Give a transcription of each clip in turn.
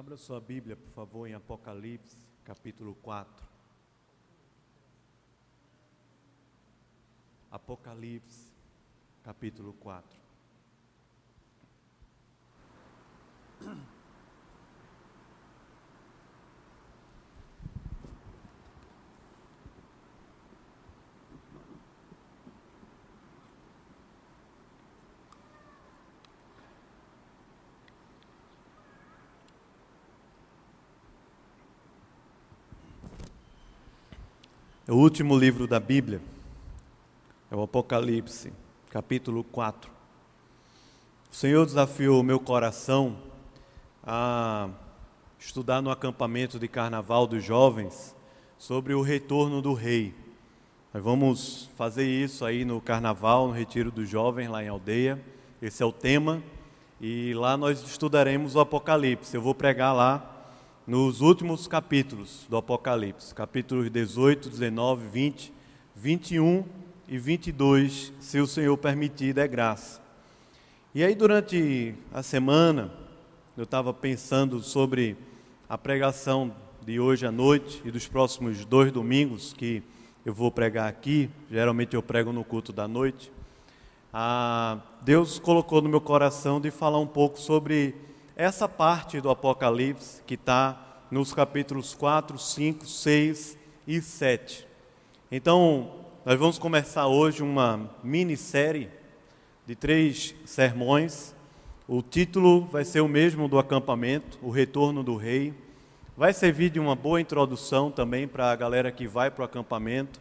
Abra sua Bíblia, por favor, em Apocalipse, capítulo 4. Apocalipse, capítulo 4. o último livro da Bíblia, é o Apocalipse, capítulo 4. O Senhor desafiou o meu coração a estudar no acampamento de carnaval dos jovens sobre o retorno do rei. Nós vamos fazer isso aí no carnaval, no retiro dos jovens lá em aldeia. Esse é o tema. E lá nós estudaremos o Apocalipse. Eu vou pregar lá nos últimos capítulos do Apocalipse, capítulos 18, 19, 20, 21 e 22, se o Senhor permitir, é graça. E aí, durante a semana, eu estava pensando sobre a pregação de hoje à noite e dos próximos dois domingos que eu vou pregar aqui. Geralmente eu prego no culto da noite. Ah, Deus colocou no meu coração de falar um pouco sobre essa parte do Apocalipse que está nos capítulos 4, 5, 6 e 7. Então, nós vamos começar hoje uma minissérie de três sermões. O título vai ser o mesmo do acampamento, O Retorno do Rei. Vai servir de uma boa introdução também para a galera que vai para o acampamento,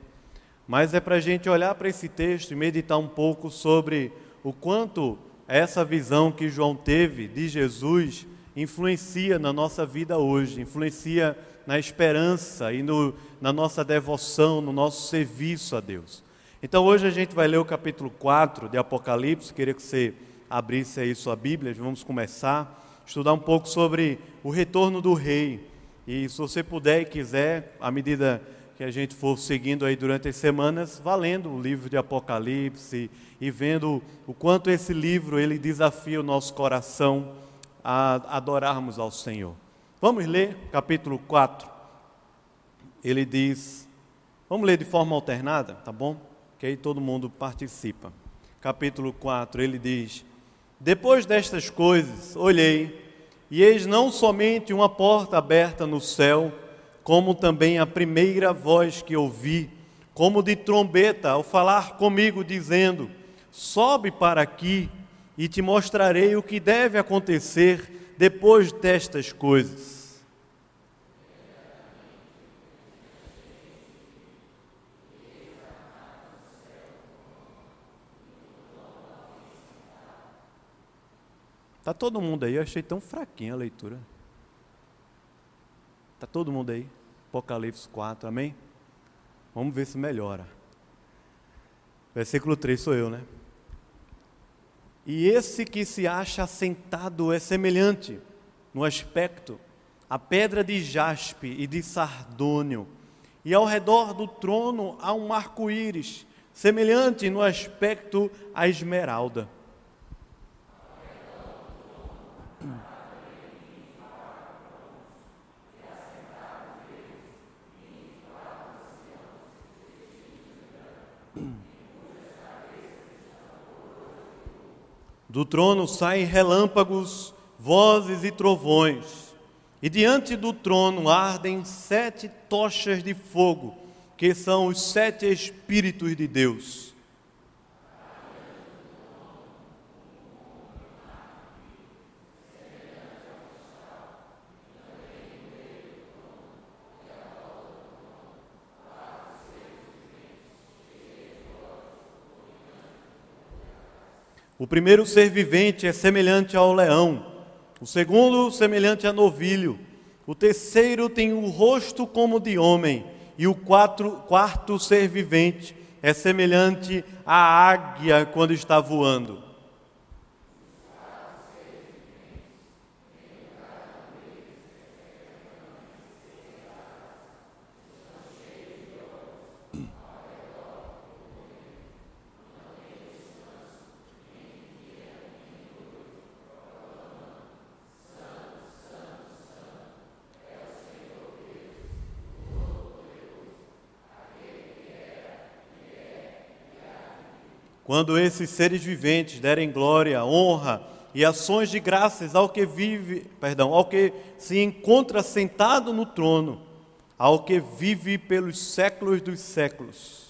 mas é para a gente olhar para esse texto e meditar um pouco sobre o quanto essa visão que João teve de Jesus influencia na nossa vida hoje, influencia na esperança e no, na nossa devoção, no nosso serviço a Deus. Então hoje a gente vai ler o capítulo 4 de Apocalipse, queria que você abrisse aí sua Bíblia, vamos começar estudar um pouco sobre o retorno do rei. E se você puder e quiser, à medida que a gente for seguindo aí durante as semanas, valendo o livro de Apocalipse e vendo o quanto esse livro ele desafia o nosso coração a adorarmos ao Senhor. Vamos ler capítulo 4. Ele diz, vamos ler de forma alternada, tá bom? Que aí todo mundo participa. Capítulo 4, ele diz: Depois destas coisas, olhei, e eis não somente uma porta aberta no céu, como também a primeira voz que ouvi, como de trombeta, ao falar comigo, dizendo: Sobe para aqui, e te mostrarei o que deve acontecer depois destas coisas. Está todo mundo aí? Eu achei tão fraquinha a leitura. Está todo mundo aí? Apocalipse 4, amém? Vamos ver se melhora. Versículo 3 sou eu, né? E esse que se acha assentado é semelhante no aspecto à pedra de jaspe e de sardônio, e ao redor do trono há um arco-íris, semelhante no aspecto à esmeralda. Do trono saem relâmpagos, vozes e trovões, e diante do trono ardem sete tochas de fogo, que são os sete Espíritos de Deus. O primeiro ser vivente é semelhante ao leão, o segundo, semelhante a novilho, o terceiro tem o rosto como de homem, e o quatro, quarto ser vivente é semelhante à águia quando está voando. Quando esses seres viventes derem glória, honra e ações de graças ao que vive, perdão, ao que se encontra sentado no trono, ao que vive pelos séculos dos séculos.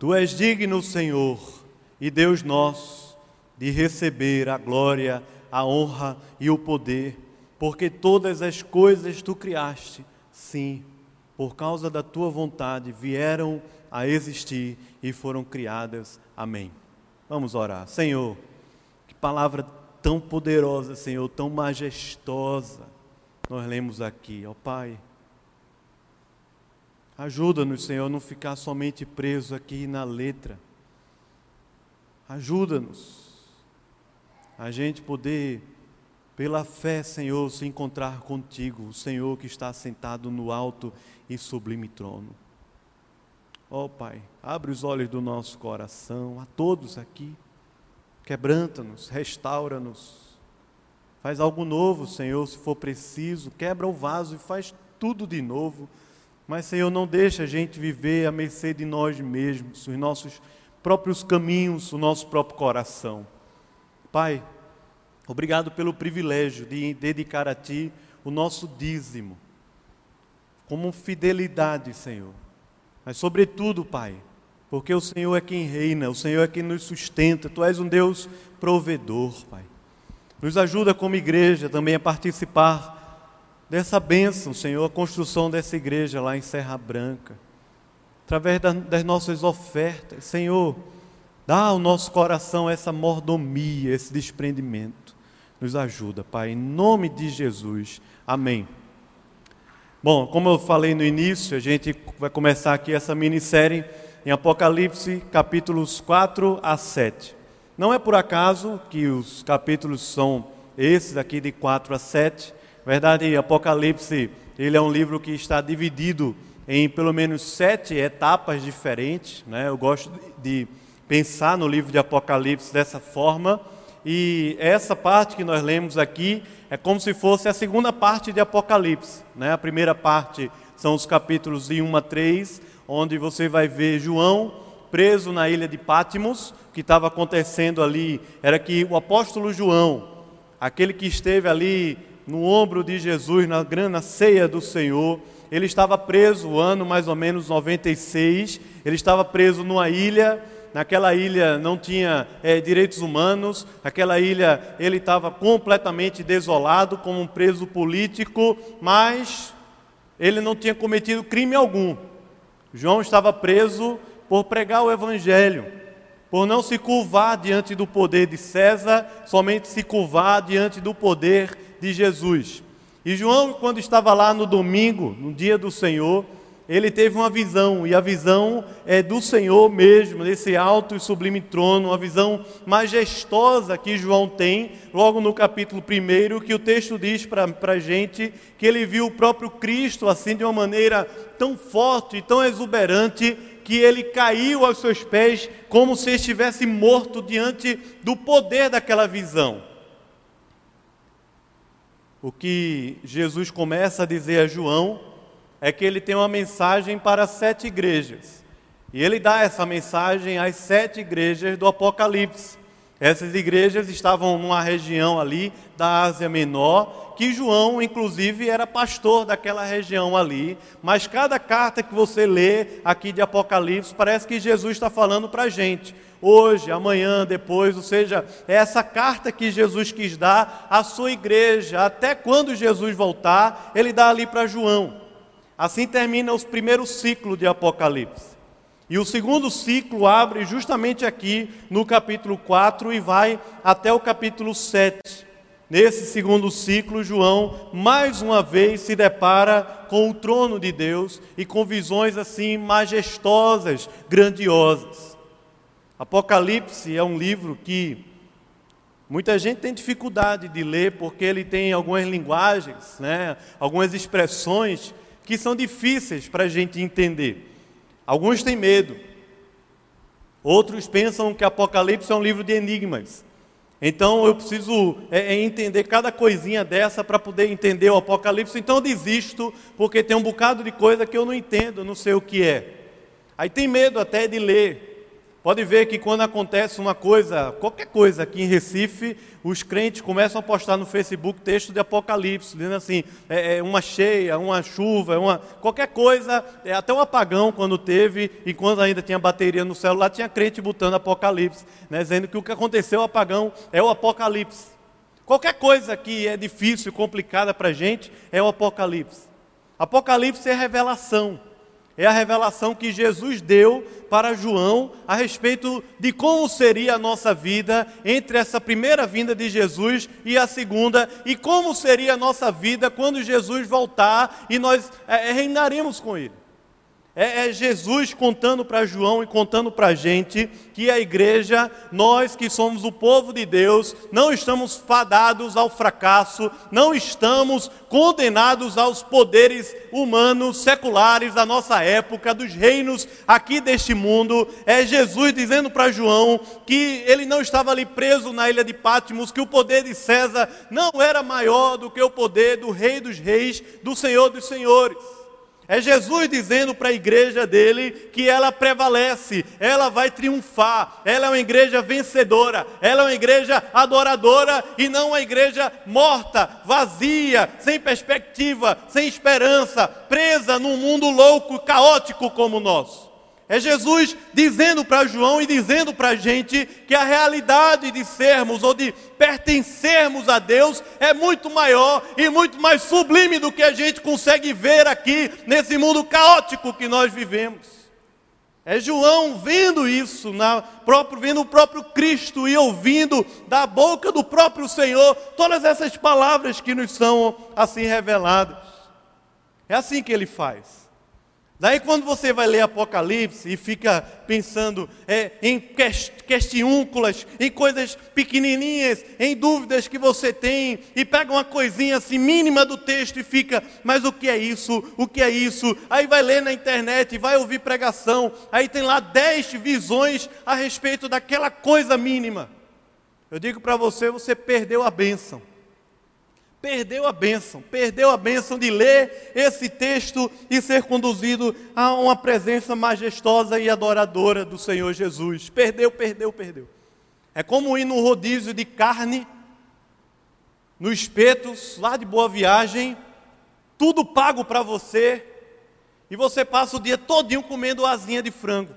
Tu és digno, Senhor, e Deus nosso, de receber a glória, a honra e o poder, porque todas as coisas tu criaste, sim, por causa da tua vontade vieram a existir e foram criadas. Amém. Vamos orar. Senhor, que palavra tão poderosa, Senhor, tão majestosa, nós lemos aqui, ó Pai. Ajuda-nos, Senhor, a não ficar somente preso aqui na letra. Ajuda-nos a gente poder, pela fé, Senhor, se encontrar contigo, o Senhor que está sentado no alto e sublime trono. Ó oh, Pai, abre os olhos do nosso coração, a todos aqui, quebranta-nos, restaura-nos, faz algo novo, Senhor, se for preciso, quebra o vaso e faz tudo de novo mas, Senhor, não deixa a gente viver à mercê de nós mesmos, os nossos próprios caminhos, o nosso próprio coração. Pai, obrigado pelo privilégio de dedicar a Ti o nosso dízimo, como fidelidade, Senhor. Mas, sobretudo, Pai, porque o Senhor é quem reina, o Senhor é quem nos sustenta, Tu és um Deus provedor, Pai. Nos ajuda como igreja também a participar dessa bênção, Senhor, a construção dessa igreja lá em Serra Branca, através das nossas ofertas, Senhor, dá ao nosso coração essa mordomia, esse desprendimento. Nos ajuda, Pai, em nome de Jesus. Amém. Bom, como eu falei no início, a gente vai começar aqui essa minissérie em Apocalipse, capítulos 4 a 7. Não é por acaso que os capítulos são esses aqui de 4 a 7, verdade, Apocalipse, ele é um livro que está dividido em pelo menos sete etapas diferentes. Né? Eu gosto de pensar no livro de Apocalipse dessa forma. E essa parte que nós lemos aqui é como se fosse a segunda parte de Apocalipse. Né? A primeira parte são os capítulos de 1 a 3, onde você vai ver João preso na ilha de Pátimos. O que estava acontecendo ali era que o apóstolo João, aquele que esteve ali no ombro de Jesus na grande ceia do Senhor. Ele estava preso o ano mais ou menos 96. Ele estava preso numa ilha. Naquela ilha não tinha é, direitos humanos. Aquela ilha ele estava completamente desolado como um preso político, mas ele não tinha cometido crime algum. João estava preso por pregar o evangelho, por não se curvar diante do poder de César, somente se curvar diante do poder de Jesus. E João, quando estava lá no domingo, no dia do Senhor, ele teve uma visão, e a visão é do Senhor mesmo, desse alto e sublime trono, uma visão majestosa que João tem, logo no capítulo 1, que o texto diz para a gente que ele viu o próprio Cristo assim de uma maneira tão forte e tão exuberante que ele caiu aos seus pés como se estivesse morto diante do poder daquela visão. O que Jesus começa a dizer a João é que ele tem uma mensagem para sete igrejas. E ele dá essa mensagem às sete igrejas do Apocalipse. Essas igrejas estavam numa região ali da Ásia Menor, que João, inclusive, era pastor daquela região ali. Mas cada carta que você lê aqui de Apocalipse, parece que Jesus está falando para a gente hoje, amanhã, depois, ou seja, é essa carta que Jesus quis dar à sua igreja, até quando Jesus voltar, ele dá ali para João. Assim termina o primeiro ciclo de Apocalipse. E o segundo ciclo abre justamente aqui no capítulo 4 e vai até o capítulo 7. Nesse segundo ciclo, João mais uma vez se depara com o trono de Deus e com visões assim majestosas, grandiosas. Apocalipse é um livro que muita gente tem dificuldade de ler porque ele tem algumas linguagens, né, algumas expressões que são difíceis para a gente entender. Alguns têm medo, Outros pensam que Apocalipse é um livro de enigmas. Então eu preciso é, é entender cada coisinha dessa para poder entender o Apocalipse. Então eu desisto, porque tem um bocado de coisa que eu não entendo, não sei o que é. Aí tem medo até de ler. Pode ver que quando acontece uma coisa, qualquer coisa aqui em Recife, os crentes começam a postar no Facebook texto de Apocalipse, dizendo assim, é, é uma cheia, uma chuva, uma, qualquer coisa, é, até o apagão quando teve, e quando ainda tinha bateria no celular, tinha crente botando Apocalipse, né, dizendo que o que aconteceu o apagão é o Apocalipse. Qualquer coisa que é difícil, complicada para a gente, é o Apocalipse. Apocalipse é revelação é a revelação que Jesus deu para João a respeito de como seria a nossa vida entre essa primeira vinda de Jesus e a segunda, e como seria a nossa vida quando Jesus voltar e nós é, reinaremos com Ele. É, é Jesus contando para João e contando para a gente que a igreja, nós que somos o povo de Deus, não estamos fadados ao fracasso, não estamos condenados aos poderes humanos, seculares da nossa época, dos reinos aqui deste mundo. É Jesus dizendo para João que ele não estava ali preso na ilha de Patmos, que o poder de César não era maior do que o poder do Rei dos Reis, do Senhor dos Senhores. É Jesus dizendo para a igreja dele que ela prevalece, ela vai triunfar, ela é uma igreja vencedora, ela é uma igreja adoradora e não uma igreja morta, vazia, sem perspectiva, sem esperança, presa num mundo louco, caótico como o nosso. É Jesus dizendo para João e dizendo para a gente que a realidade de sermos ou de pertencermos a Deus é muito maior e muito mais sublime do que a gente consegue ver aqui nesse mundo caótico que nós vivemos. É João vendo isso, próprio, vendo o próprio Cristo e ouvindo da boca do próprio Senhor todas essas palavras que nos são assim reveladas. É assim que ele faz. Daí quando você vai ler Apocalipse e fica pensando é, em questiúnculas, em coisas pequenininhas, em dúvidas que você tem, e pega uma coisinha assim mínima do texto e fica, mas o que é isso? O que é isso? Aí vai ler na internet, vai ouvir pregação, aí tem lá dez visões a respeito daquela coisa mínima. Eu digo para você, você perdeu a bênção perdeu a bênção, perdeu a bênção de ler esse texto e ser conduzido a uma presença majestosa e adoradora do Senhor Jesus. Perdeu, perdeu, perdeu. É como ir no rodízio de carne, no espetos, lá de boa viagem, tudo pago para você, e você passa o dia todinho comendo asinha de frango.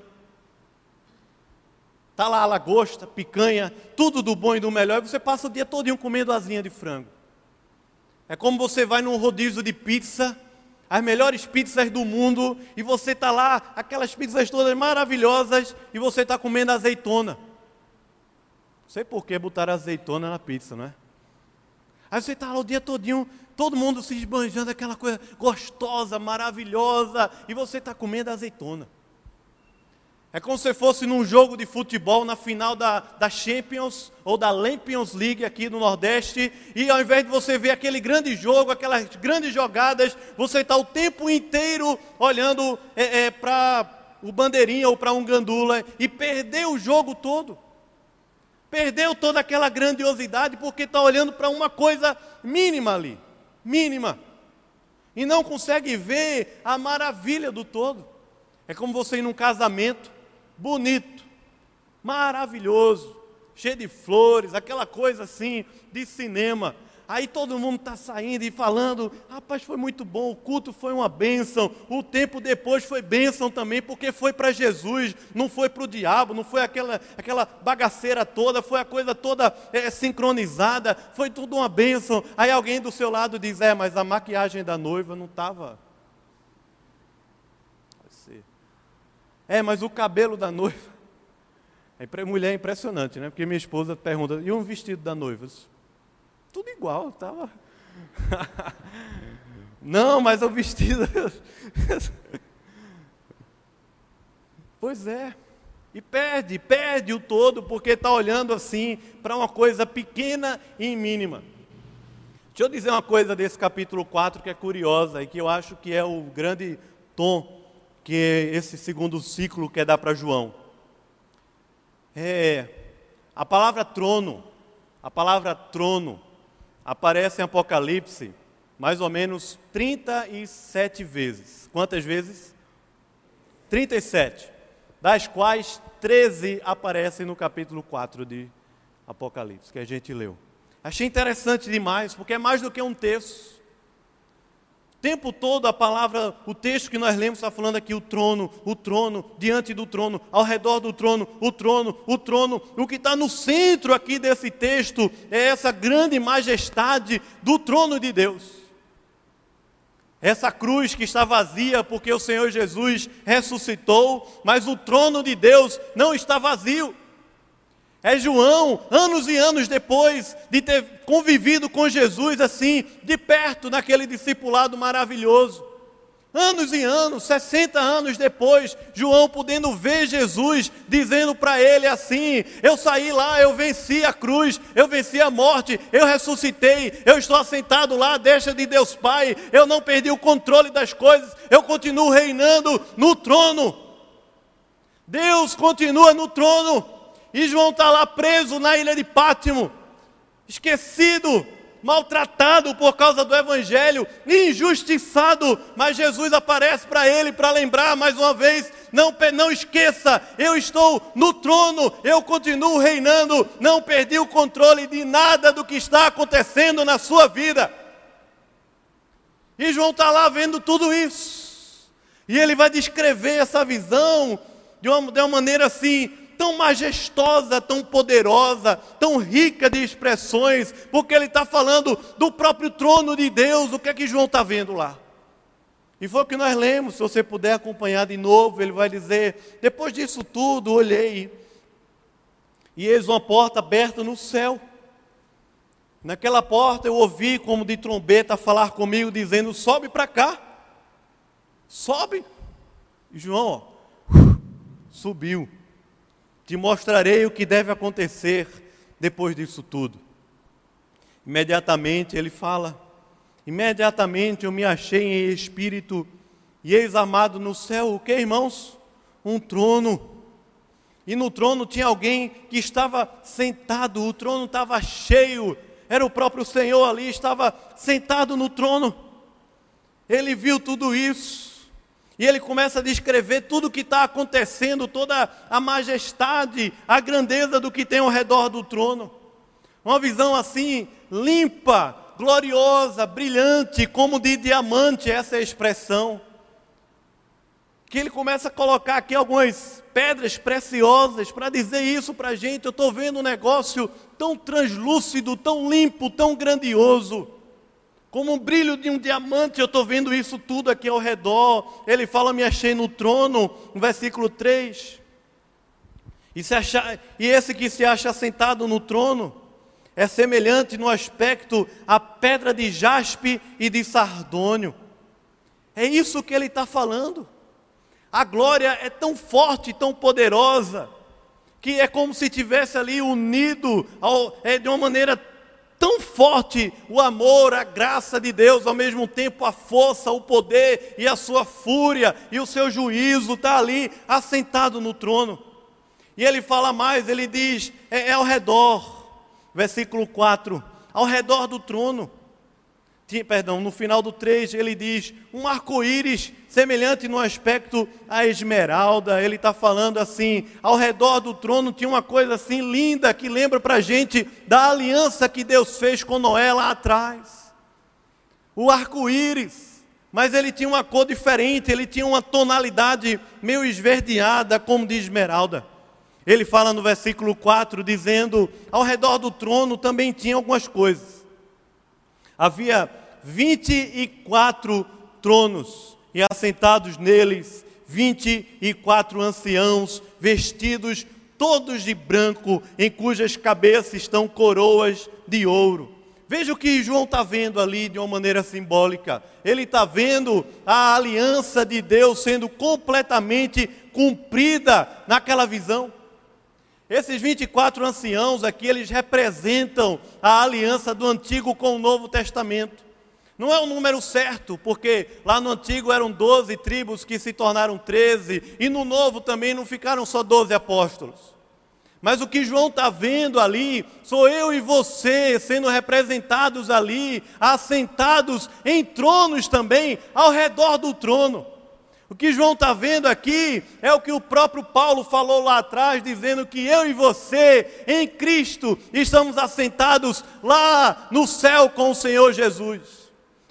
Está lá a lagosta, picanha, tudo do bom e do melhor, e você passa o dia todinho comendo asinha de frango. É como você vai num rodízio de pizza, as melhores pizzas do mundo, e você está lá, aquelas pizzas todas maravilhosas, e você está comendo azeitona. Não sei por que botar azeitona na pizza, não é? Aí você está lá o dia todinho, todo mundo se esbanjando, aquela coisa gostosa, maravilhosa, e você está comendo azeitona. É como se fosse num jogo de futebol na final da, da Champions ou da Lampions League aqui no Nordeste, e ao invés de você ver aquele grande jogo, aquelas grandes jogadas, você está o tempo inteiro olhando é, é, para o bandeirinha ou para um gandula e perdeu o jogo todo. Perdeu toda aquela grandiosidade porque está olhando para uma coisa mínima ali, mínima, e não consegue ver a maravilha do todo. É como você ir num casamento bonito, maravilhoso, cheio de flores, aquela coisa assim de cinema. Aí todo mundo está saindo e falando, rapaz, foi muito bom, o culto foi uma bênção, o tempo depois foi bênção também, porque foi para Jesus, não foi para o diabo, não foi aquela, aquela bagaceira toda, foi a coisa toda é, sincronizada, foi tudo uma bênção. Aí alguém do seu lado diz, é, mas a maquiagem da noiva não estava É, mas o cabelo da noiva. É, mulher é impressionante, né? Porque minha esposa pergunta: e um vestido da noiva? Tudo igual, estava. Não, mas o vestido. pois é. E perde, perde o todo, porque está olhando assim para uma coisa pequena e mínima. Deixa eu dizer uma coisa desse capítulo 4 que é curiosa e que eu acho que é o grande tom que esse segundo ciclo quer dar para João. É, a palavra trono, a palavra trono, aparece em Apocalipse mais ou menos 37 vezes. Quantas vezes? 37. Das quais 13 aparecem no capítulo 4 de Apocalipse, que a gente leu. Achei interessante demais, porque é mais do que um texto tempo todo a palavra, o texto que nós lemos está falando aqui o trono, o trono, diante do trono, ao redor do trono, o trono, o trono. O que está no centro aqui desse texto é essa grande majestade do trono de Deus. Essa cruz que está vazia porque o Senhor Jesus ressuscitou, mas o trono de Deus não está vazio. É João, anos e anos depois de ter convivido com Jesus assim, de perto, naquele discipulado maravilhoso. Anos e anos, 60 anos depois, João podendo ver Jesus, dizendo para ele assim: Eu saí lá, eu venci a cruz, eu venci a morte, eu ressuscitei, eu estou assentado lá, deixa de Deus Pai, eu não perdi o controle das coisas, eu continuo reinando no trono. Deus continua no trono. E João está lá preso na ilha de Pátimo, esquecido, maltratado por causa do Evangelho, injustiçado. Mas Jesus aparece para ele para lembrar mais uma vez: não, não esqueça, eu estou no trono, eu continuo reinando, não perdi o controle de nada do que está acontecendo na sua vida. E João está lá vendo tudo isso, e ele vai descrever essa visão de uma, de uma maneira assim tão majestosa, tão poderosa, tão rica de expressões, porque ele está falando do próprio trono de Deus. O que é que João está vendo lá? E foi o que nós lemos, se você puder acompanhar de novo, ele vai dizer: depois disso tudo, olhei, e eis uma porta aberta no céu. Naquela porta eu ouvi como de trombeta falar comigo, dizendo: sobe para cá, sobe. E João, ó, subiu. Te mostrarei o que deve acontecer depois disso tudo. Imediatamente ele fala: Imediatamente eu me achei em espírito, e eis armado no céu o que, irmãos? Um trono. E no trono tinha alguém que estava sentado, o trono estava cheio, era o próprio Senhor ali, estava sentado no trono. Ele viu tudo isso. E ele começa a descrever tudo o que está acontecendo, toda a majestade, a grandeza do que tem ao redor do trono. Uma visão assim, limpa, gloriosa, brilhante, como de diamante, essa é a expressão. Que ele começa a colocar aqui algumas pedras preciosas para dizer isso para a gente. Eu estou vendo um negócio tão translúcido, tão limpo, tão grandioso como um brilho de um diamante, eu estou vendo isso tudo aqui ao redor. Ele fala: Me achei no trono, no versículo 3. E, se achar, e esse que se acha sentado no trono é semelhante no aspecto à pedra de jaspe e de sardônio. É isso que ele está falando. A glória é tão forte, tão poderosa, que é como se tivesse ali unido ao, é, de uma maneira tão forte o amor, a graça de Deus, ao mesmo tempo a força, o poder e a sua fúria e o seu juízo está ali assentado no trono. E ele fala mais, ele diz: é, é ao redor, versículo 4, ao redor do trono perdão, no final do 3 ele diz um arco-íris semelhante no aspecto à esmeralda. Ele está falando assim: ao redor do trono tinha uma coisa assim linda que lembra para a gente da aliança que Deus fez com Noé lá atrás. O arco-íris, mas ele tinha uma cor diferente, ele tinha uma tonalidade meio esverdeada, como de esmeralda. Ele fala no versículo 4 dizendo: ao redor do trono também tinha algumas coisas. Havia 24 tronos, e assentados neles 24 anciãos, vestidos todos de branco, em cujas cabeças estão coroas de ouro. Veja o que João está vendo ali de uma maneira simbólica. Ele está vendo a aliança de Deus sendo completamente cumprida naquela visão. Esses 24 anciãos aqui, eles representam a aliança do Antigo com o Novo Testamento. Não é o número certo, porque lá no antigo eram 12 tribos que se tornaram 13, e no novo também não ficaram só 12 apóstolos. Mas o que João está vendo ali, sou eu e você sendo representados ali, assentados em tronos também, ao redor do trono. O que João está vendo aqui é o que o próprio Paulo falou lá atrás, dizendo que eu e você, em Cristo, estamos assentados lá no céu com o Senhor Jesus.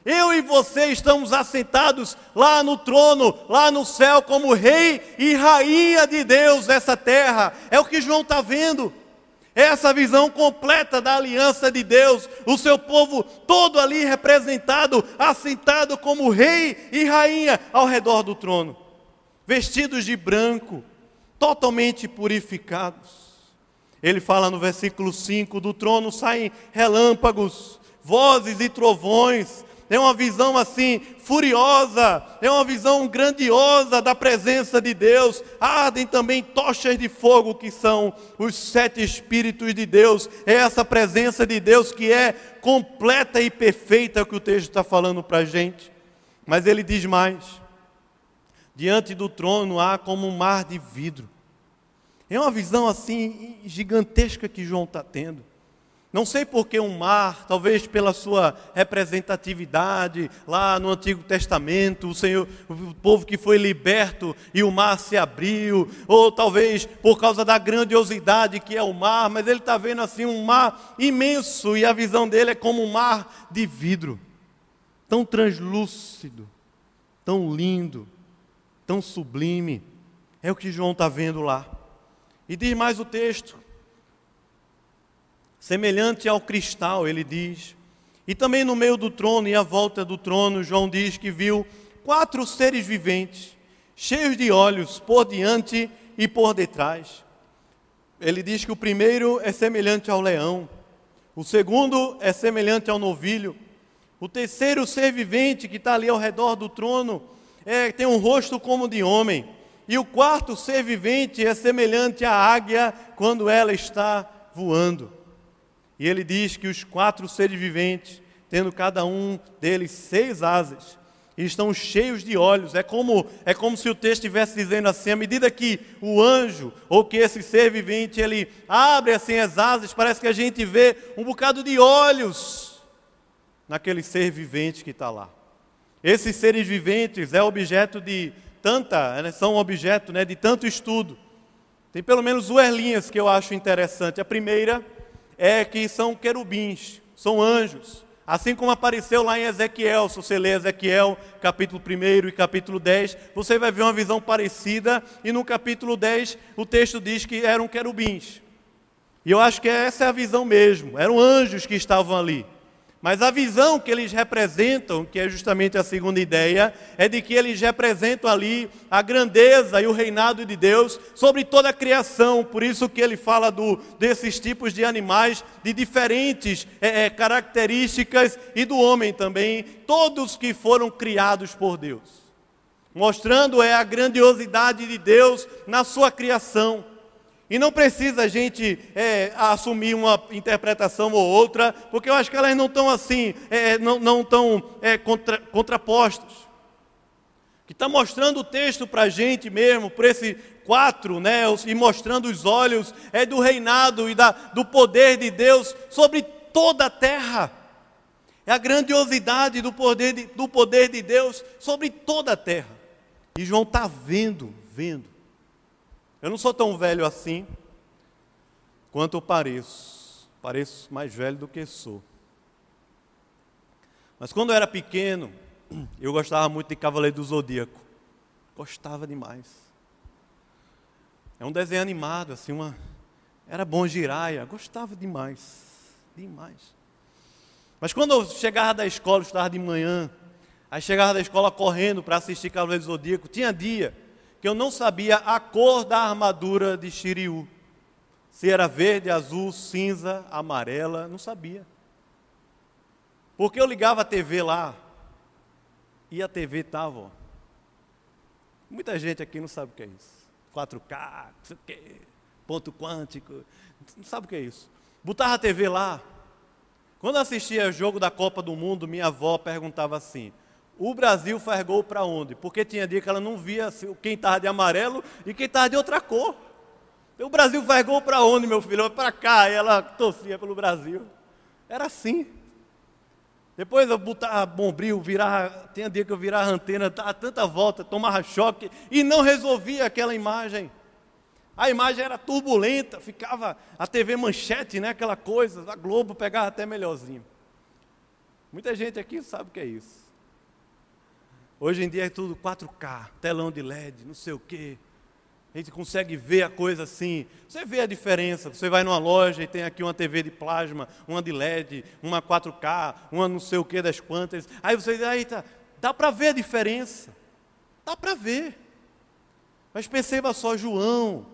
Eu e você estamos assentados lá no trono, lá no céu, como rei e rainha de Deus dessa terra. É o que João está vendo. Essa visão completa da aliança de Deus, o seu povo todo ali representado, assentado como rei e rainha ao redor do trono, vestidos de branco, totalmente purificados. Ele fala no versículo 5: do trono saem relâmpagos, vozes e trovões, é uma visão assim furiosa, é uma visão grandiosa da presença de Deus. Ardem também tochas de fogo, que são os sete Espíritos de Deus. É essa presença de Deus que é completa e perfeita que o texto está falando para a gente. Mas ele diz mais: diante do trono há como um mar de vidro. É uma visão assim gigantesca que João está tendo. Não sei por que um mar, talvez pela sua representatividade lá no Antigo Testamento, o Senhor, o povo que foi liberto e o mar se abriu, ou talvez por causa da grandiosidade que é o mar, mas ele está vendo assim um mar imenso e a visão dele é como um mar de vidro, tão translúcido, tão lindo, tão sublime. É o que João está vendo lá. E diz mais o texto: semelhante ao cristal, ele diz. E também no meio do trono e à volta do trono, João diz que viu quatro seres viventes, cheios de olhos por diante e por detrás. Ele diz que o primeiro é semelhante ao leão, o segundo é semelhante ao novilho, o terceiro ser vivente que está ali ao redor do trono é, tem um rosto como de homem, e o quarto ser vivente é semelhante à águia quando ela está voando. E ele diz que os quatro seres viventes, tendo cada um deles seis asas, e estão cheios de olhos. É como, é como se o texto estivesse dizendo assim: à medida que o anjo, ou que esse ser vivente, ele abre assim as asas, parece que a gente vê um bocado de olhos naquele ser vivente que está lá. Esses seres viventes é objeto de tanta, né, são objeto né, de tanto estudo. Tem pelo menos duas linhas que eu acho interessante. A primeira é que são querubins, são anjos. Assim como apareceu lá em Ezequiel, se você ler Ezequiel, capítulo 1 e capítulo 10, você vai ver uma visão parecida, e no capítulo 10 o texto diz que eram querubins. E eu acho que essa é a visão mesmo, eram anjos que estavam ali. Mas a visão que eles representam, que é justamente a segunda ideia, é de que eles representam ali a grandeza e o reinado de Deus sobre toda a criação. Por isso que ele fala do, desses tipos de animais, de diferentes é, é, características, e do homem também, todos que foram criados por Deus. Mostrando é a grandiosidade de Deus na sua criação. E não precisa a gente é, assumir uma interpretação ou outra, porque eu acho que elas não estão assim, é, não, não estão é, contra, contrapostas. O que está mostrando o texto para a gente mesmo, por esse quatro, né, e mostrando os olhos, é do reinado e da, do poder de Deus sobre toda a terra. É a grandiosidade do poder de, do poder de Deus sobre toda a terra. E João está vendo, vendo eu não sou tão velho assim quanto eu pareço. Pareço mais velho do que sou. Mas quando eu era pequeno, eu gostava muito de Cavaleiro do Zodíaco. Gostava demais. É um desenho animado, assim, uma. Era bom giraia, gostava demais. Demais. Mas quando eu chegava da escola, estava de manhã, aí chegava da escola correndo para assistir Cavaleiro do Zodíaco, tinha dia que eu não sabia a cor da armadura de Shiryu. Se era verde, azul, cinza, amarela, não sabia. Porque eu ligava a TV lá e a TV estava. Muita gente aqui não sabe o que é isso. 4K, não sei o ponto quântico, não sabe o que é isso. Botava a TV lá. Quando assistia o jogo da Copa do Mundo, minha avó perguntava assim: o Brasil faz gol para onde? Porque tinha dia que ela não via quem estava de amarelo e quem estava de outra cor. O Brasil faz gol para onde, meu filho? Para cá. E ela torcia pelo Brasil. Era assim. Depois eu botava bombril, virava, tinha dia que eu virava antena, dava tanta volta, tomava choque e não resolvia aquela imagem. A imagem era turbulenta, ficava a TV manchete, né, aquela coisa, a Globo pegava até melhorzinho. Muita gente aqui sabe o que é isso. Hoje em dia é tudo 4K, telão de LED, não sei o quê. A gente consegue ver a coisa assim. Você vê a diferença. Você vai numa loja e tem aqui uma TV de plasma, uma de LED, uma 4K, uma não sei o que das quantas. Aí você diz, tá, dá para ver a diferença. Dá para ver. Mas perceba só, João,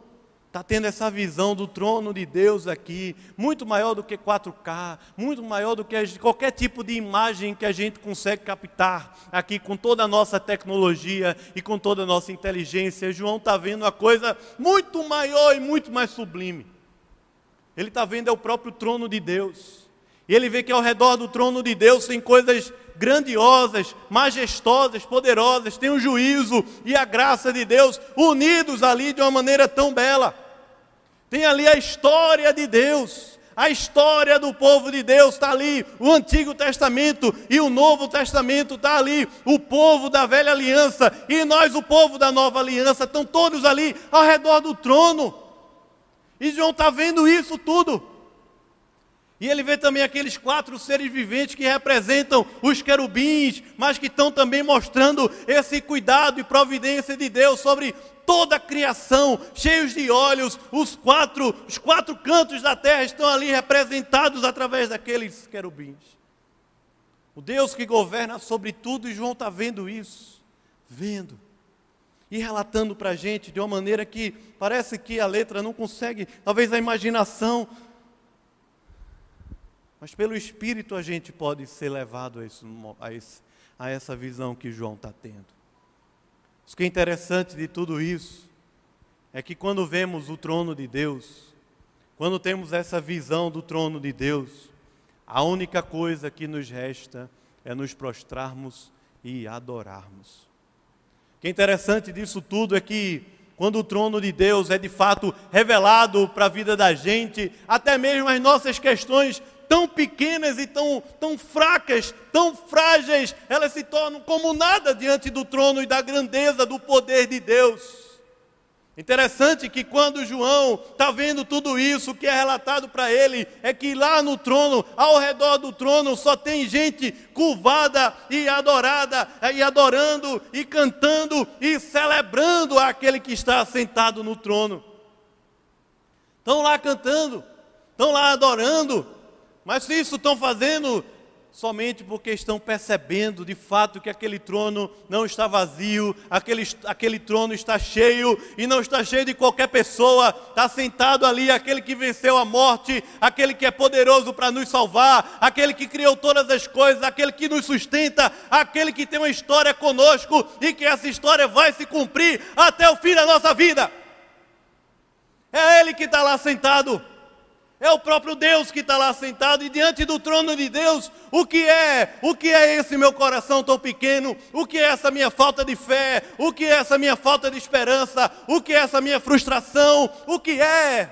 está tendo essa visão do trono de Deus aqui, muito maior do que 4K, muito maior do que qualquer tipo de imagem que a gente consegue captar aqui com toda a nossa tecnologia e com toda a nossa inteligência. João está vendo uma coisa muito maior e muito mais sublime. Ele está vendo é o próprio trono de Deus. E ele vê que ao redor do trono de Deus tem coisas grandiosas, majestosas, poderosas, tem o juízo e a graça de Deus unidos ali de uma maneira tão bela. Tem ali a história de Deus, a história do povo de Deus está ali, o Antigo Testamento e o Novo Testamento está ali, o povo da velha aliança e nós, o povo da nova aliança, estão todos ali ao redor do trono. E João está vendo isso tudo. E ele vê também aqueles quatro seres viventes que representam os querubins, mas que estão também mostrando esse cuidado e providência de Deus sobre toda a criação, cheios de olhos, os quatro, os quatro cantos da terra estão ali representados através daqueles querubins. O Deus que governa sobre tudo, e João está vendo isso, vendo e relatando para a gente de uma maneira que parece que a letra não consegue, talvez a imaginação mas pelo Espírito a gente pode ser levado a, isso, a, esse, a essa visão que João está tendo. O que é interessante de tudo isso é que quando vemos o trono de Deus, quando temos essa visão do trono de Deus, a única coisa que nos resta é nos prostrarmos e adorarmos. O que é interessante disso tudo é que quando o trono de Deus é de fato revelado para a vida da gente, até mesmo as nossas questões tão pequenas e tão, tão fracas, tão frágeis, elas se tornam como nada diante do trono e da grandeza do poder de Deus. Interessante que quando João está vendo tudo isso, o que é relatado para ele é que lá no trono, ao redor do trono, só tem gente curvada e adorada, e adorando, e cantando, e celebrando aquele que está sentado no trono. Estão lá cantando, estão lá adorando, mas isso estão fazendo somente porque estão percebendo de fato que aquele trono não está vazio, aquele, aquele trono está cheio e não está cheio de qualquer pessoa, está sentado ali aquele que venceu a morte, aquele que é poderoso para nos salvar, aquele que criou todas as coisas, aquele que nos sustenta, aquele que tem uma história conosco e que essa história vai se cumprir até o fim da nossa vida. É Ele que está lá sentado. É o próprio Deus que está lá sentado e diante do trono de Deus, o que é? O que é esse meu coração tão pequeno? O que é essa minha falta de fé? O que é essa minha falta de esperança? O que é essa minha frustração? O que é?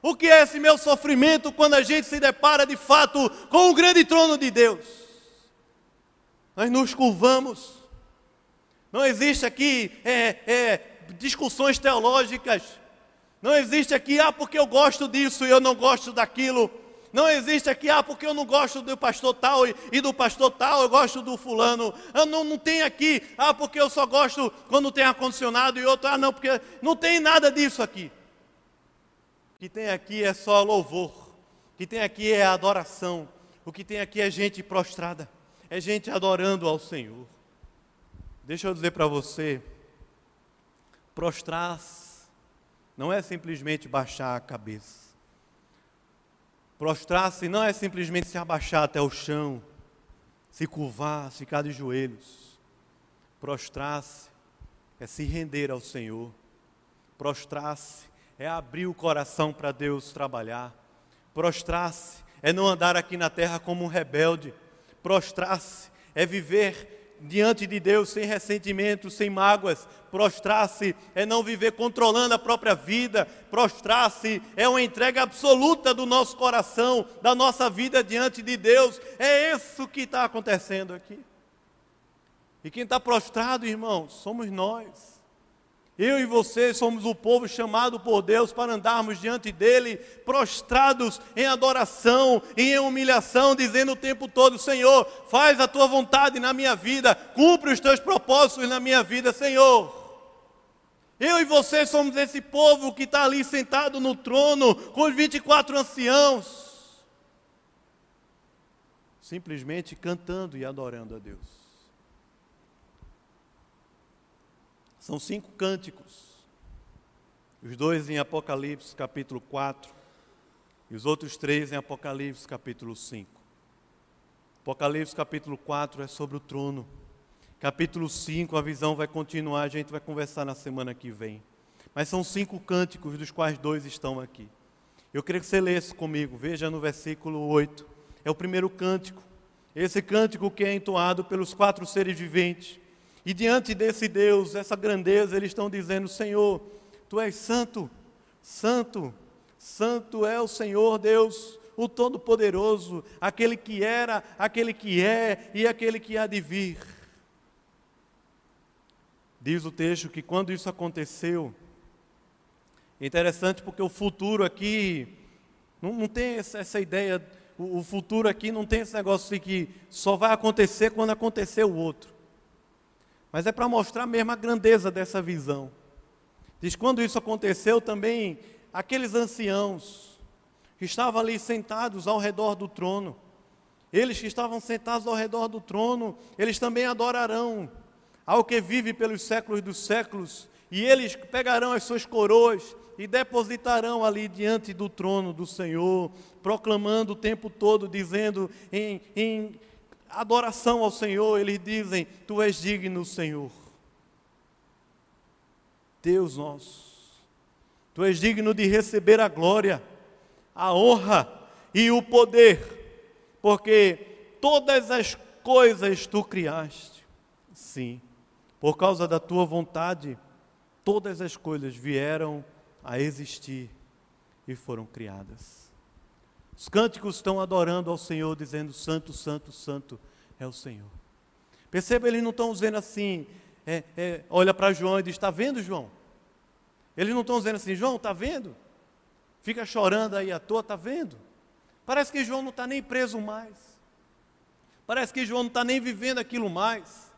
O que é esse meu sofrimento quando a gente se depara de fato com o grande trono de Deus? Nós nos curvamos. Não existe aqui é, é, discussões teológicas não existe aqui, ah, porque eu gosto disso e eu não gosto daquilo. Não existe aqui, ah, porque eu não gosto do pastor tal e, e do pastor tal, eu gosto do fulano. Ah, não, não tem aqui, ah, porque eu só gosto quando tem ar-condicionado e outro, ah, não, porque não tem nada disso aqui. O que tem aqui é só louvor. O que tem aqui é adoração. O que tem aqui é gente prostrada. É gente adorando ao Senhor. Deixa eu dizer para você, prostrar-se não é simplesmente baixar a cabeça. Prostrar-se não é simplesmente se abaixar até o chão, se curvar, ficar de joelhos. Prostrar-se é se render ao Senhor. Prostrar-se é abrir o coração para Deus trabalhar. Prostrar-se é não andar aqui na terra como um rebelde. Prostrar-se é viver diante de Deus sem ressentimento, sem mágoas. Prostrar-se é não viver controlando a própria vida. Prostrar-se é uma entrega absoluta do nosso coração, da nossa vida diante de Deus. É isso que está acontecendo aqui. E quem está prostrado, irmãos, somos nós. Eu e você somos o povo chamado por Deus para andarmos diante dele, prostrados em adoração e em humilhação, dizendo o tempo todo: Senhor, faz a tua vontade na minha vida, cumpre os teus propósitos na minha vida, Senhor. Eu e você somos esse povo que está ali sentado no trono com os 24 anciãos, simplesmente cantando e adorando a Deus. São cinco cânticos. Os dois em Apocalipse capítulo 4 e os outros três em Apocalipse capítulo 5. Apocalipse capítulo 4 é sobre o trono. Capítulo 5, a visão vai continuar, a gente vai conversar na semana que vem. Mas são cinco cânticos, dos quais dois estão aqui. Eu queria que você lesse comigo, veja no versículo 8. É o primeiro cântico. Esse cântico que é entoado pelos quatro seres viventes. E diante desse Deus, essa grandeza, eles estão dizendo: Senhor, tu és santo, santo, santo é o Senhor Deus, o Todo-Poderoso, aquele que era, aquele que é e aquele que há de vir. Diz o texto que quando isso aconteceu, interessante porque o futuro aqui não, não tem essa, essa ideia, o, o, futuro aqui não tem esse negócio de que só vai acontecer quando acontecer o outro mas é para mostrar mesmo a grandeza dessa visão. Diz: quando isso aconteceu, também aqueles anciãos que estavam ali sentados ao redor do trono, eles que estavam sentados ao redor do trono, eles também adorarão ao que vive pelos séculos dos séculos, e eles pegarão as suas coroas e depositarão ali diante do trono do Senhor, proclamando o tempo todo, dizendo em, em adoração ao Senhor, eles dizem: Tu és digno, Senhor. Deus nosso, Tu és digno de receber a glória, a honra e o poder, porque todas as coisas Tu criaste. Sim, por causa da Tua vontade, todas as coisas vieram a existir e foram criadas. Os cânticos estão adorando ao Senhor, dizendo: Santo, Santo, Santo é o Senhor. Perceba, eles não estão dizendo assim, é, é, olha para João e diz: Está vendo, João? Eles não estão dizendo assim: João, está vendo? Fica chorando aí à toa, está vendo? Parece que João não está nem preso mais. Parece que João não está nem vivendo aquilo mais.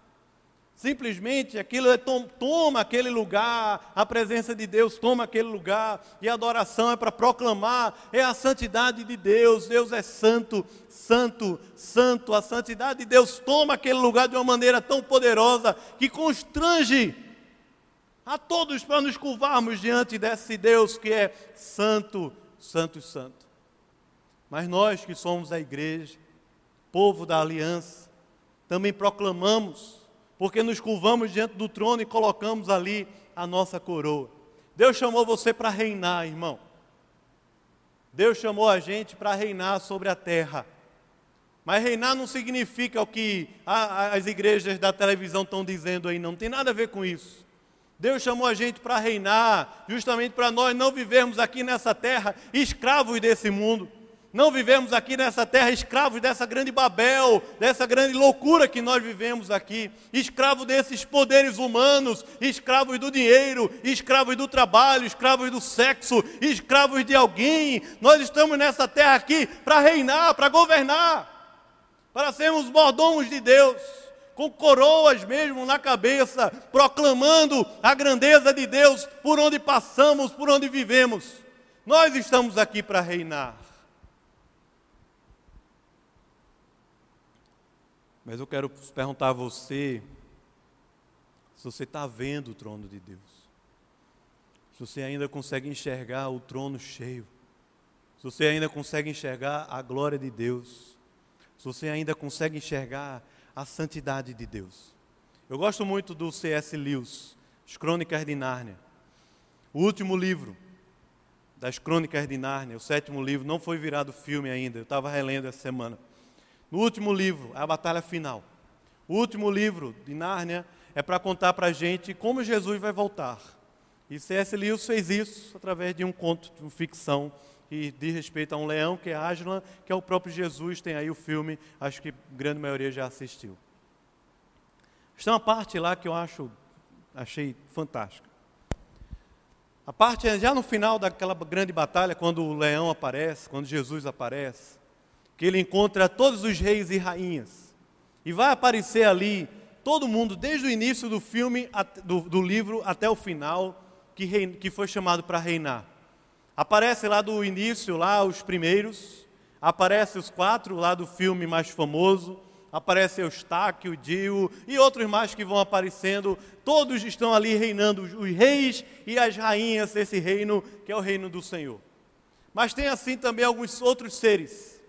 Simplesmente aquilo é toma aquele lugar, a presença de Deus toma aquele lugar, e a adoração é para proclamar, é a santidade de Deus, Deus é santo, santo, santo, a santidade de Deus toma aquele lugar de uma maneira tão poderosa que constrange a todos para nos curvarmos diante desse Deus que é santo, santo santo. Mas nós que somos a igreja, povo da aliança, também proclamamos porque nos curvamos diante do trono e colocamos ali a nossa coroa. Deus chamou você para reinar, irmão. Deus chamou a gente para reinar sobre a terra. Mas reinar não significa o que as igrejas da televisão estão dizendo aí, não, tem nada a ver com isso. Deus chamou a gente para reinar, justamente para nós não vivermos aqui nessa terra escravos desse mundo não vivemos aqui nessa terra escravos dessa grande Babel, dessa grande loucura que nós vivemos aqui, escravos desses poderes humanos, escravos do dinheiro, escravos do trabalho, escravos do sexo, escravos de alguém. Nós estamos nessa terra aqui para reinar, para governar, para sermos mordomos de Deus, com coroas mesmo na cabeça, proclamando a grandeza de Deus por onde passamos, por onde vivemos. Nós estamos aqui para reinar. Mas eu quero perguntar a você se você está vendo o trono de Deus. Se você ainda consegue enxergar o trono cheio. Se você ainda consegue enxergar a glória de Deus. Se você ainda consegue enxergar a santidade de Deus. Eu gosto muito do C.S. Lewis, As Crônicas de Nárnia. O último livro das Crônicas de Nárnia, o sétimo livro, não foi virado filme ainda. Eu estava relendo essa semana. No último livro, a batalha final. O último livro de Nárnia é para contar para a gente como Jesus vai voltar. E C.S. Lewis fez isso através de um conto, de uma ficção, que diz respeito a um leão, que é Aslan, que é o próprio Jesus, tem aí o filme, acho que a grande maioria já assistiu. Está uma parte lá que eu acho, achei fantástica. A parte é já no final daquela grande batalha, quando o leão aparece, quando Jesus aparece, que ele encontra todos os reis e rainhas. E vai aparecer ali todo mundo, desde o início do filme, do, do livro até o final, que, rein, que foi chamado para reinar. Aparece lá do início, lá os primeiros, aparece os quatro lá do filme mais famoso, aparece Eustáquio, Dio e outros mais que vão aparecendo, todos estão ali reinando, os reis e as rainhas desse reino, que é o reino do Senhor. Mas tem assim também alguns outros seres,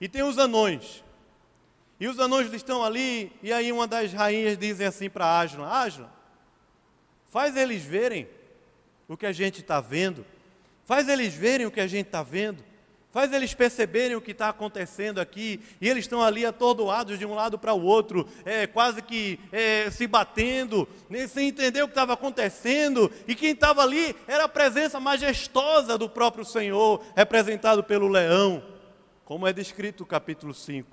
e tem os anões. E os anões estão ali, e aí uma das rainhas dizem assim para Aslan: Aslan, faz eles verem o que a gente está vendo, faz eles verem o que a gente está vendo. Faz eles perceberem o que está acontecendo aqui, e eles estão ali atordoados de um lado para o outro, é, quase que é, se batendo, né, sem entender o que estava acontecendo, e quem estava ali era a presença majestosa do próprio Senhor, representado pelo leão, como é descrito no capítulo 5.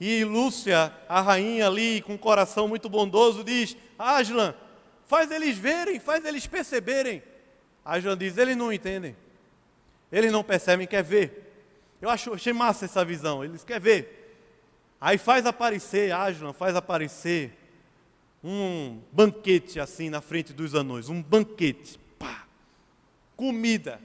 E Lúcia, a rainha ali, com um coração muito bondoso, diz: Aslan, faz eles verem, faz eles perceberem. Aslan diz: eles não entendem. Eles não percebem, quer ver. Eu acho, achei massa essa visão, eles querem ver. Aí faz aparecer, Aslan faz aparecer um banquete assim na frente dos anões, um banquete, pá, comida.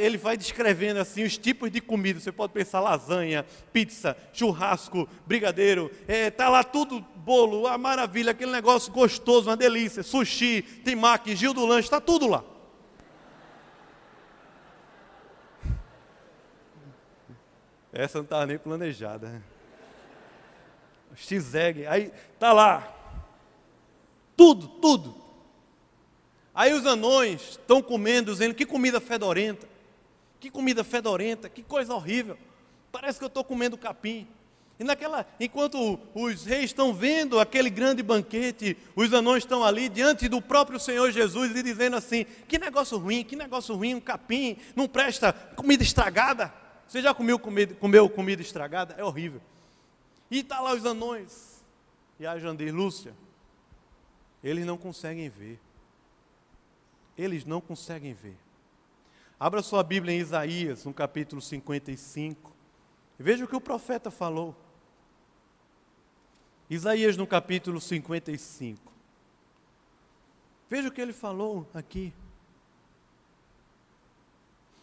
Ele vai descrevendo assim os tipos de comida. Você pode pensar lasanha, pizza, churrasco, brigadeiro. É, tá lá tudo bolo, a maravilha, aquele negócio gostoso, uma delícia. Sushi, temaki, Gil do lanche, está tudo lá. Essa não estava nem planejada. X-Egg, aí tá lá. Tudo, tudo. Aí os anões estão comendo, dizendo que comida fedorenta. Que comida fedorenta, que coisa horrível. Parece que eu estou comendo capim. E naquela, enquanto os reis estão vendo aquele grande banquete, os anões estão ali diante do próprio Senhor Jesus e dizendo assim: que negócio ruim, que negócio ruim, um capim, não presta, comida estragada. Você já comeu comida, comeu comida estragada? É horrível. E está lá os anões. E a Jandir Lúcia. Eles não conseguem ver. Eles não conseguem ver. Abra sua Bíblia em Isaías, no capítulo 55. E veja o que o profeta falou. Isaías, no capítulo 55. Veja o que ele falou aqui.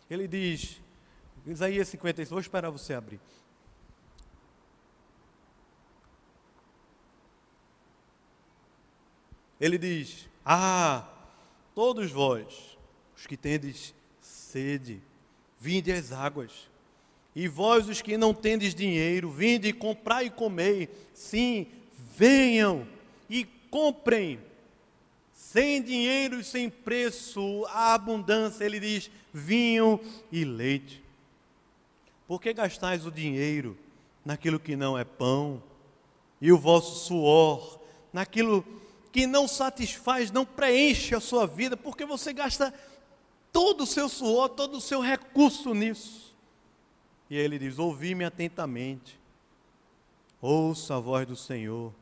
Ele diz: Isaías 56, vou esperar você abrir. Ele diz: Ah, todos vós, os que tendes sede, vinde às águas. E vós, os que não tendes dinheiro, vinde comprar e comei. Sim, venham e comprem. Sem dinheiro e sem preço, a abundância, ele diz, vinho e leite. Por que gastais o dinheiro naquilo que não é pão, e o vosso suor naquilo que não satisfaz, não preenche a sua vida, porque você gasta todo o seu suor, todo o seu recurso nisso. E ele diz: Ouvi-me atentamente, ouça a voz do Senhor,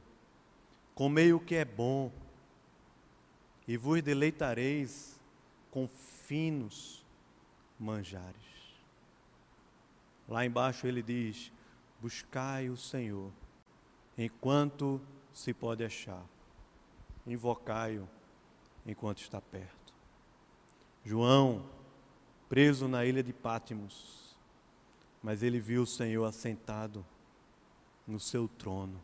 comei o que é bom, e vos deleitareis com finos manjares. Lá embaixo ele diz: Buscai o Senhor enquanto se pode achar, invocai-o enquanto está perto. João, preso na ilha de Pátimos, mas ele viu o Senhor assentado no seu trono.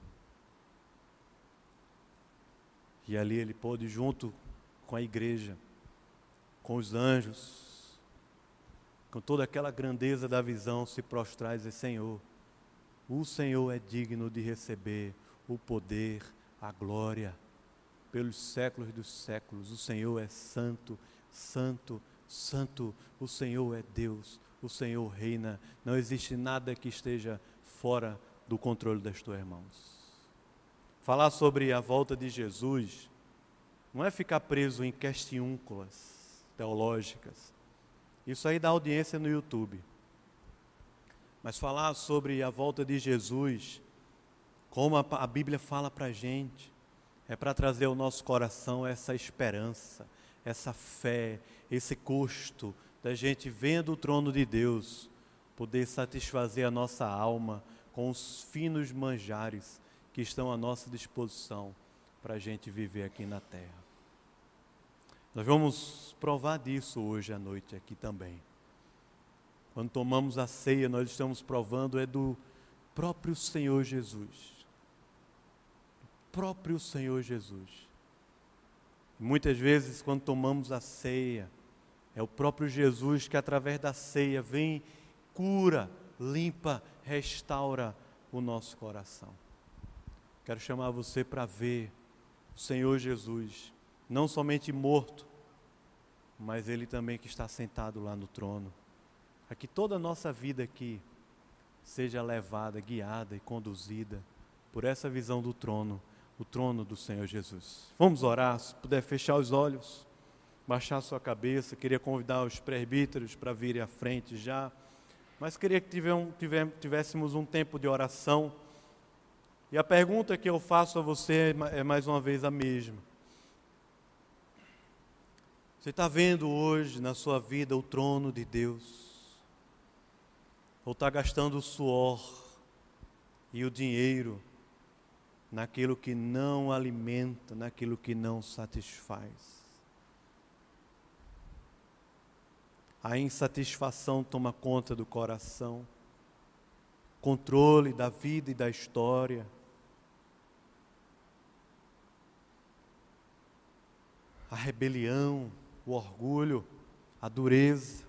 E ali ele pôde, junto com a igreja, com os anjos, com toda aquela grandeza da visão, se prostrar e dizer: Senhor, o Senhor é digno de receber o poder, a glória, pelos séculos dos séculos. O Senhor é santo, santo, santo. O Senhor é Deus, o Senhor reina. Não existe nada que esteja fora do controle das tuas mãos. Falar sobre a volta de Jesus não é ficar preso em questiúnculas teológicas. Isso aí dá audiência no YouTube. Mas falar sobre a volta de Jesus, como a, a Bíblia fala para a gente, é para trazer ao nosso coração essa esperança, essa fé, esse custo da gente vendo o trono de Deus, poder satisfazer a nossa alma com os finos manjares que estão à nossa disposição para a gente viver aqui na terra. Nós vamos provar disso hoje à noite aqui também. Quando tomamos a ceia, nós estamos provando é do próprio Senhor Jesus. Próprio Senhor Jesus. Muitas vezes, quando tomamos a ceia, é o próprio Jesus que, através da ceia, vem, cura, limpa, restaura o nosso coração. Quero chamar você para ver o Senhor Jesus, não somente morto, mas Ele também que está sentado lá no trono. A que toda a nossa vida aqui seja levada, guiada e conduzida por essa visão do trono, o trono do Senhor Jesus. Vamos orar, se puder fechar os olhos, baixar sua cabeça. Queria convidar os presbíteros para virem à frente já, mas queria que tivéssemos um tempo de oração e a pergunta que eu faço a você é mais uma vez a mesma. Você está vendo hoje na sua vida o trono de Deus? Ou está gastando o suor e o dinheiro naquilo que não alimenta, naquilo que não satisfaz? A insatisfação toma conta do coração, controle da vida e da história a rebelião, o orgulho, a dureza.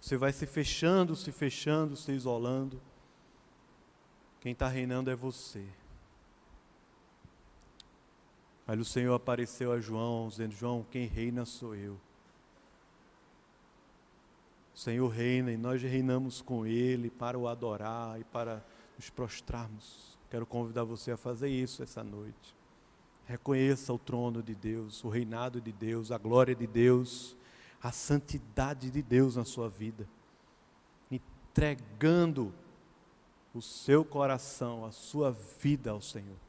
Você vai se fechando, se fechando, se isolando. Quem está reinando é você. Aí o Senhor apareceu a João, dizendo: João, quem reina sou eu. O Senhor reina e nós reinamos com Ele para o adorar e para nos prostrarmos. Quero convidar você a fazer isso essa noite. Reconheça o trono de Deus, o reinado de Deus, a glória de Deus, a santidade de Deus na sua vida. Entregando o seu coração, a sua vida ao Senhor.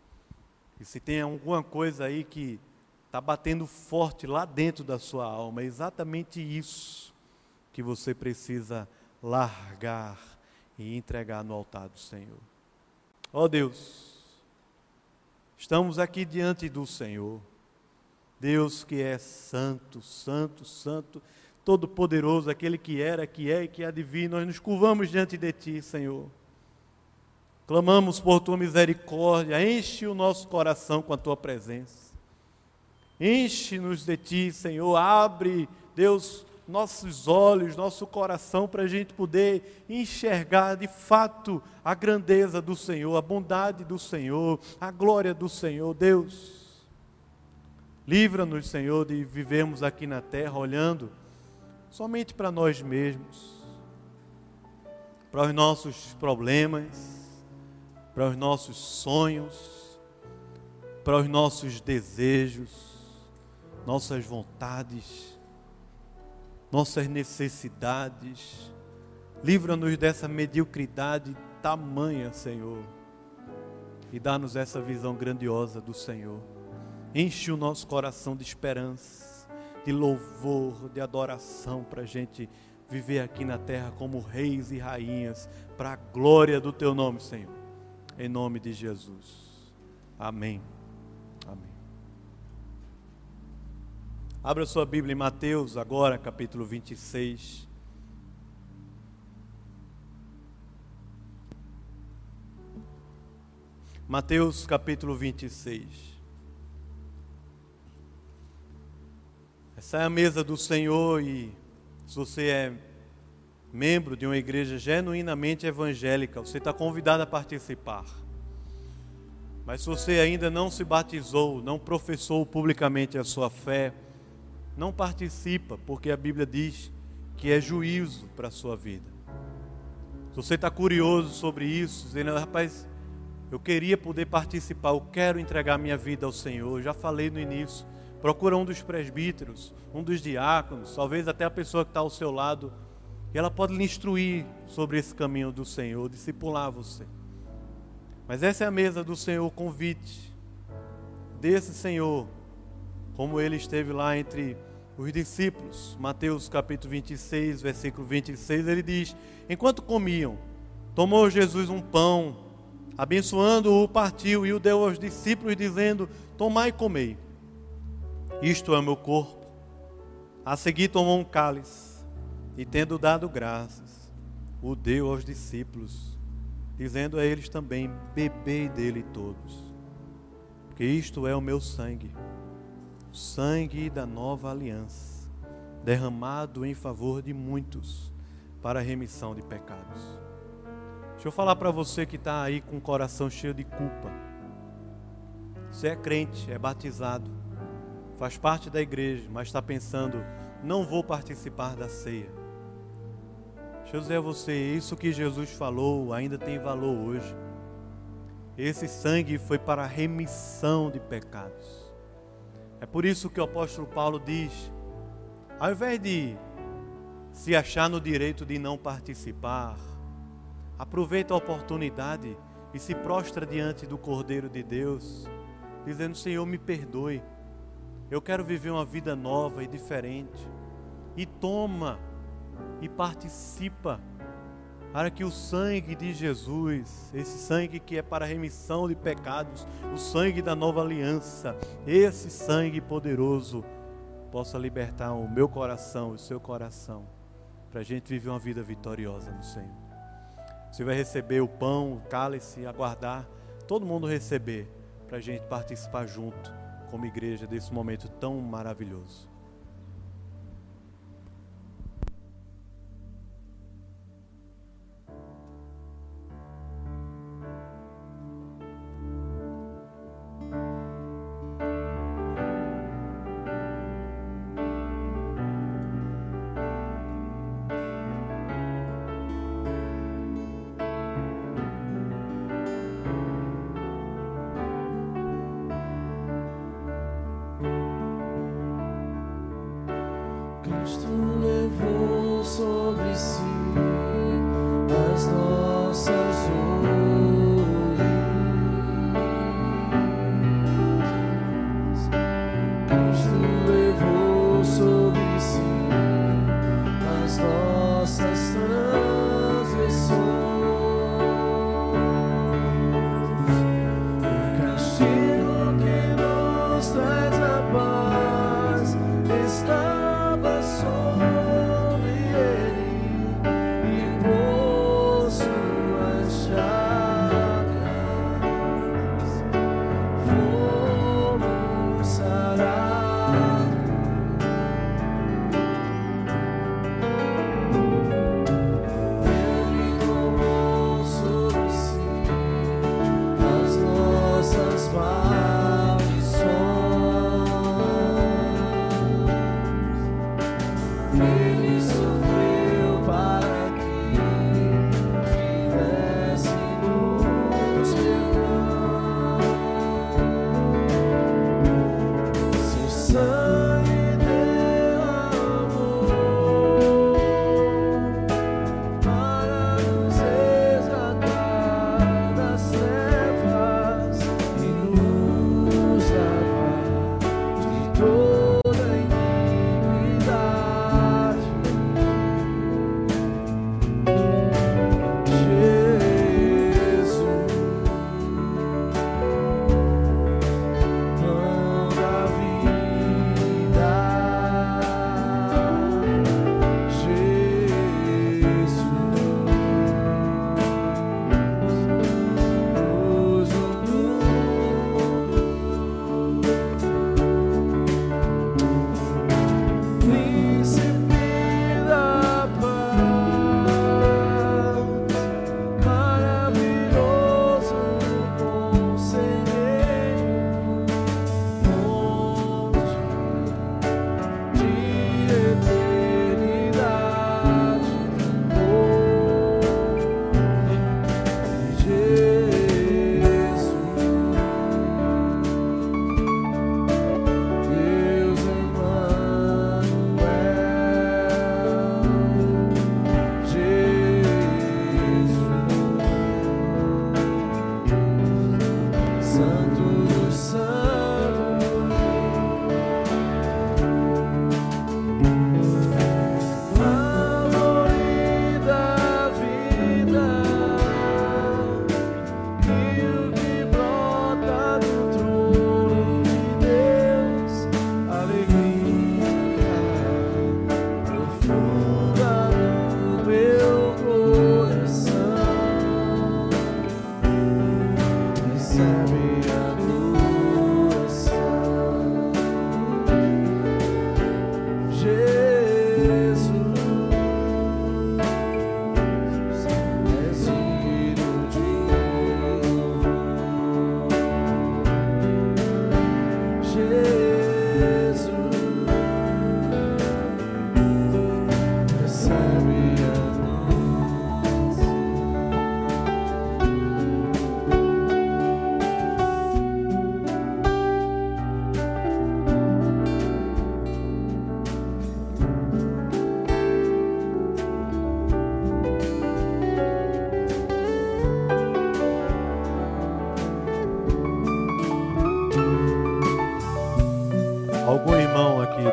E se tem alguma coisa aí que está batendo forte lá dentro da sua alma, é exatamente isso que você precisa largar e entregar no altar do Senhor. Ó oh Deus, Estamos aqui diante do Senhor, Deus que é santo, santo, santo, todo-poderoso, aquele que era, que é e que há de vir. Nós nos curvamos diante de Ti, Senhor. Clamamos por Tua misericórdia, enche o nosso coração com a Tua presença. Enche-nos de Ti, Senhor. Abre, Deus, nossos olhos, nosso coração, para a gente poder enxergar de fato a grandeza do Senhor, a bondade do Senhor, a glória do Senhor. Deus, livra-nos, Senhor, de vivermos aqui na terra olhando somente para nós mesmos, para os nossos problemas, para os nossos sonhos, para os nossos desejos, nossas vontades nossas necessidades. Livra-nos dessa mediocridade tamanha, Senhor. E dá-nos essa visão grandiosa do Senhor. Enche o nosso coração de esperança, de louvor, de adoração, para a gente viver aqui na terra como reis e rainhas, para a glória do Teu nome, Senhor. Em nome de Jesus. Amém. Abra sua Bíblia em Mateus, agora, capítulo 26. Mateus, capítulo 26. Essa é a mesa do Senhor e se você é membro de uma igreja genuinamente evangélica, você está convidado a participar. Mas se você ainda não se batizou, não professou publicamente a sua fé, não participa, porque a Bíblia diz que é juízo para a sua vida. Se você está curioso sobre isso, dizendo, rapaz, Eu queria poder participar, eu quero entregar minha vida ao Senhor. Eu já falei no início. Procura um dos presbíteros, um dos diáconos, talvez até a pessoa que está ao seu lado, e ela pode lhe instruir sobre esse caminho do Senhor, discipular você. Mas essa é a mesa do Senhor, o convite desse Senhor, como ele esteve lá entre os discípulos. Mateus capítulo 26, versículo 26, ele diz: Enquanto comiam, tomou Jesus um pão, abençoando-o, partiu e o deu aos discípulos, dizendo: Tomai e comei. Isto é o meu corpo. A seguir tomou um cálice e, tendo dado graças, o deu aos discípulos, dizendo a eles também: Bebei dele todos, porque isto é o meu sangue, o sangue da nova aliança, derramado em favor de muitos para a remissão de pecados. Deixa eu falar para você que está aí com o coração cheio de culpa. Você é crente, é batizado, faz parte da igreja, mas está pensando, não vou participar da ceia. Deixa eu dizer a você, isso que Jesus falou ainda tem valor hoje. Esse sangue foi para a remissão de pecados. É por isso que o apóstolo Paulo diz: ao invés de se achar no direito de não participar, aproveita a oportunidade e se prostra diante do Cordeiro de Deus, dizendo: Senhor, me perdoe, eu quero viver uma vida nova e diferente. E toma e participa, para que o sangue de Jesus, esse sangue que é para remissão de pecados, o sangue da nova aliança, esse sangue poderoso, possa libertar o meu coração, o seu coração, para a gente viver uma vida vitoriosa no Senhor. Você vai receber o pão, o cálice, aguardar todo mundo receber, para a gente participar junto, como igreja, desse momento tão maravilhoso. Sure.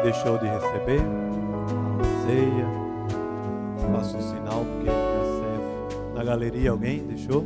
Deixou de receber a ceia, faça um sinal porque já serve. Na galeria alguém deixou?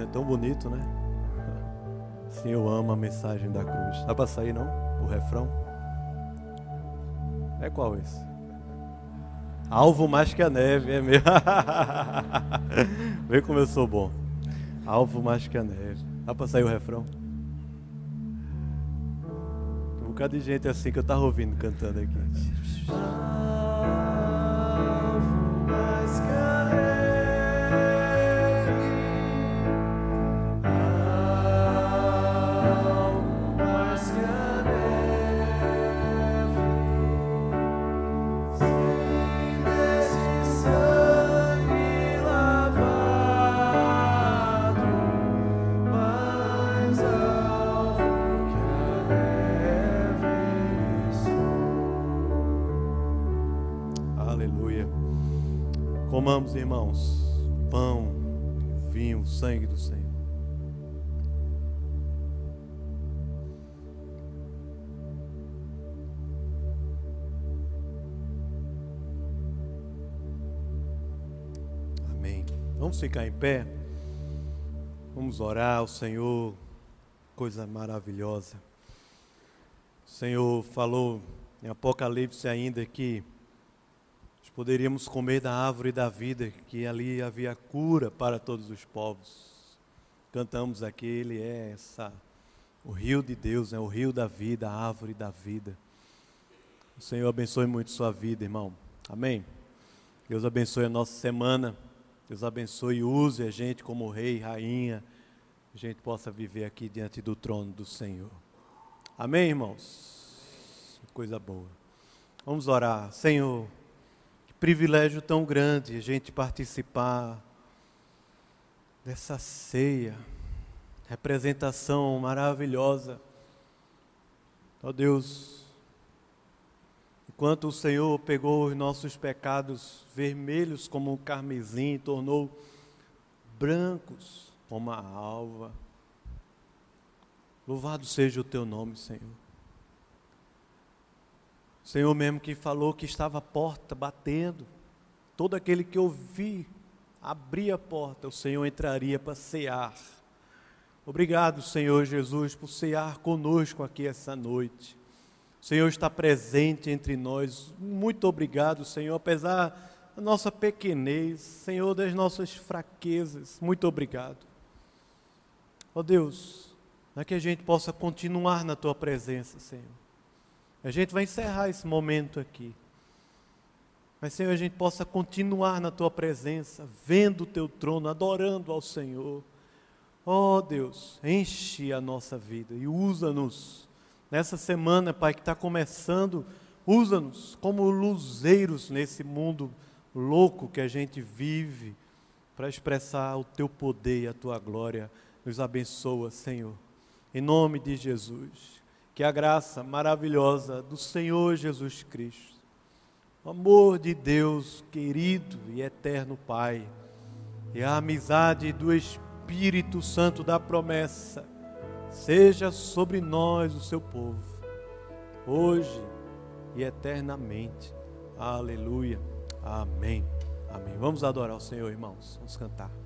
É tão bonito, né? Sim, eu amo a mensagem da cruz. Dá para sair não? O refrão? É qual esse? Alvo mais que a neve, é mesmo. Vê como eu sou bom. Alvo mais que a neve. Dá para sair o refrão? Um bocado de gente assim que eu tava ouvindo cantando aqui. Irmãos, pão, vinho, sangue do Senhor. Amém. Vamos ficar em pé. Vamos orar ao Senhor. Coisa maravilhosa. O Senhor falou em Apocalipse ainda que nós poderíamos comer da árvore da vida, que ali havia cura para todos os povos. Cantamos aqui, ele é essa, o rio de Deus, é o rio da vida, a árvore da vida. O Senhor abençoe muito sua vida, irmão. Amém. Deus abençoe a nossa semana. Deus abençoe e use a gente como rei, rainha. A gente possa viver aqui diante do trono do Senhor. Amém, irmãos? Coisa boa. Vamos orar. Senhor, privilégio tão grande a gente participar dessa ceia, representação maravilhosa. Ó oh Deus, Enquanto o Senhor pegou os nossos pecados vermelhos como um carmesim tornou brancos como a alva. Louvado seja o teu nome, Senhor. Senhor mesmo que falou que estava a porta batendo. Todo aquele que ouvir abrir a porta, o Senhor entraria para cear. Obrigado, Senhor Jesus, por cear conosco aqui essa noite. O Senhor está presente entre nós. Muito obrigado, Senhor, apesar da nossa pequenez, Senhor, das nossas fraquezas. Muito obrigado. Ó oh Deus, para que a gente possa continuar na tua presença, Senhor. A gente vai encerrar esse momento aqui. Mas, Senhor, a gente possa continuar na tua presença, vendo o teu trono, adorando ao Senhor. Ó oh, Deus, enche a nossa vida e usa-nos nessa semana, Pai, que está começando, usa-nos como luzeiros nesse mundo louco que a gente vive, para expressar o Teu poder e a Tua glória. Nos abençoa, Senhor. Em nome de Jesus. Que a graça maravilhosa do Senhor Jesus Cristo, o amor de Deus querido e eterno Pai, e a amizade do Espírito Santo da promessa, seja sobre nós, o seu povo, hoje e eternamente. Aleluia. Amém. Amém. Vamos adorar o Senhor, irmãos. Vamos cantar.